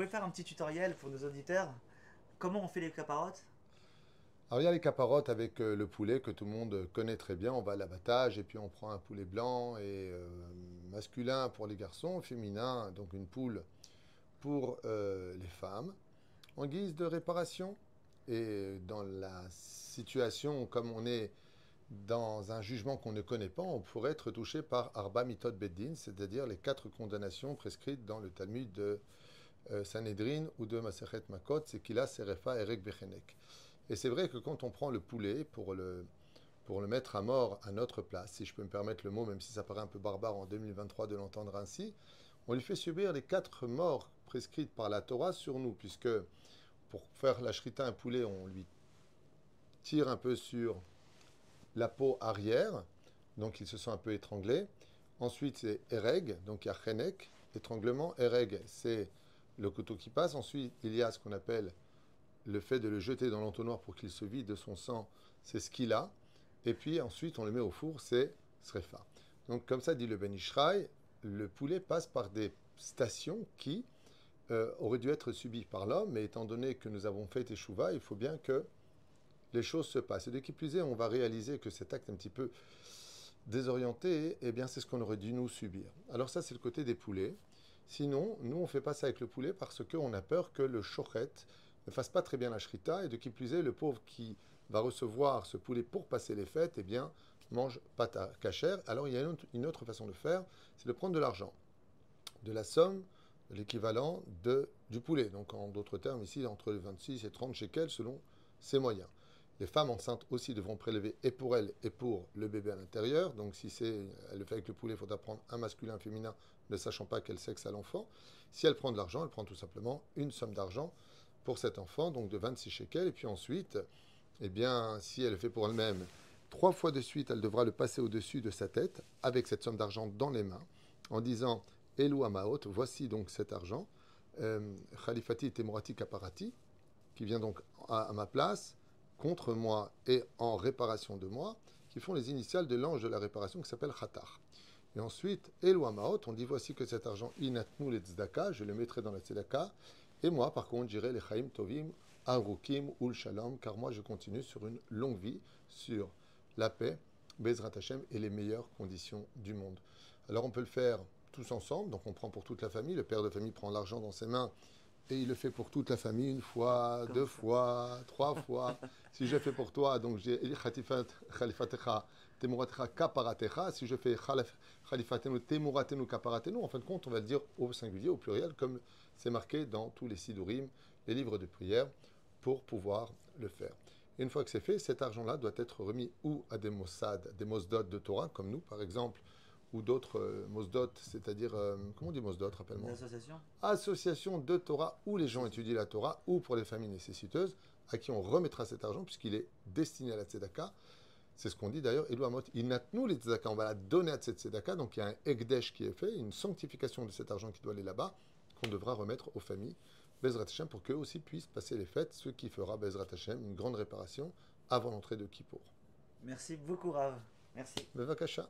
pouvez faire un petit tutoriel pour nos auditeurs Comment on fait les caparottes Alors il y a les caparottes avec euh, le poulet que tout le monde connaît très bien. On va à l'abattage et puis on prend un poulet blanc et euh, masculin pour les garçons, féminin, donc une poule pour euh, les femmes, en guise de réparation. Et dans la situation comme on est dans un jugement qu'on ne connaît pas, on pourrait être touché par Arba Mitot Beddin, c'est-à-dire les quatre condamnations prescrites dans le Talmud de euh, Sanhedrin ou de Masechet Makot, c'est qu'il a Serefa Erek Bechenek. Et c'est vrai que quand on prend le poulet pour le, pour le mettre à mort à notre place, si je peux me permettre le mot, même si ça paraît un peu barbare en 2023 de l'entendre ainsi, on lui fait subir les quatre morts prescrites par la Torah sur nous, puisque pour faire la shrita un poulet, on lui tire un peu sur la peau arrière, donc il se sent un peu étranglé. Ensuite, c'est ereg, donc il y a chenek, étranglement. Ereg, c'est le couteau qui passe. Ensuite, il y a ce qu'on appelle le fait de le jeter dans l'entonnoir pour qu'il se vide de son sang, c'est ce qu'il a. Et puis ensuite, on le met au four, c'est srefa. Donc, comme ça dit le Ben Ishraï, le poulet passe par des stations qui euh, auraient dû être subies par l'homme, mais étant donné que nous avons fait Teshuva, il faut bien que les choses se passent. Et de qui plus est, on va réaliser que cet acte un petit peu désorienté, eh bien, c'est ce qu'on aurait dû nous subir. Alors ça, c'est le côté des poulets. Sinon, nous, on fait pas ça avec le poulet parce qu'on a peur que le chochet ne fasse pas très bien la shrita et de qui plus est, le pauvre qui va recevoir ce poulet pour passer les fêtes, eh bien, mange pas ta cachère. Alors, il y a une autre, façon de faire, c'est de prendre de l'argent, de la somme, l'équivalent du poulet. Donc, en d'autres termes, ici, entre 26 et 30 shekels selon ses moyens. Les femmes enceintes aussi devront prélever et pour elles et pour le bébé à l'intérieur. Donc si c'est, elle le fait avec le poulet, il faudra prendre un masculin, un féminin, ne sachant pas quel sexe a l'enfant. Si elle prend de l'argent, elle prend tout simplement une somme d'argent pour cet enfant, donc de 26 shekels. Et puis ensuite, eh bien, si elle le fait pour elle-même, trois fois de suite, elle devra le passer au-dessus de sa tête avec cette somme d'argent dans les mains, en disant Elou Amaot, voici donc cet argent, euh, Khalifati Temurati Kaparati, qui vient donc à ma place contre moi et en réparation de moi, qui font les initiales de l'ange de la réparation qui s'appelle Khatar. Et ensuite, Maot, on dit voici que cet argent, inatnu le tzedaka, je le mettrai dans la tzedaka, et moi, par contre, j'irai les chaim tovim, arukim, ul shalom, car moi, je continue sur une longue vie, sur la paix, Bezrat Hashem, et les meilleures conditions du monde. Alors, on peut le faire tous ensemble, donc on prend pour toute la famille, le père de famille prend l'argent dans ses mains, et il le fait pour toute la famille, une fois, deux fois, trois fois. si je fais pour toi, donc j'ai khalifatecha, temuratecha, kaparatecha. Si je fais khalifatenu, temuratenu, kaparatenu, en fin de compte, on va le dire au singulier, au pluriel, comme c'est marqué dans tous les sidurim, les livres de prière, pour pouvoir le faire. Et une fois que c'est fait, cet argent-là doit être remis ou à des mossad, des mosdot de Torah, comme nous, par exemple, ou d'autres euh, mosdot, c'est-à-dire, euh, comment on dit mosdot, rappelle-moi Association Association de Torah, où les gens étudient la Torah, ou pour les familles nécessiteuses, à qui on remettra cet argent, puisqu'il est destiné à la tzedaka. C'est ce qu'on dit d'ailleurs, Elou Amot, nous les tzedaka, on va la donner à cette tzedaka, donc il y a un ekdesh qui est fait, une sanctification de cet argent qui doit aller là-bas, qu'on devra remettre aux familles, Bezrat Hashem, pour qu'eux aussi puissent passer les fêtes, ce qui fera Bezrat Hashem une grande réparation avant l'entrée de Kippour. Merci beaucoup Rav. Merci. Bevakasha.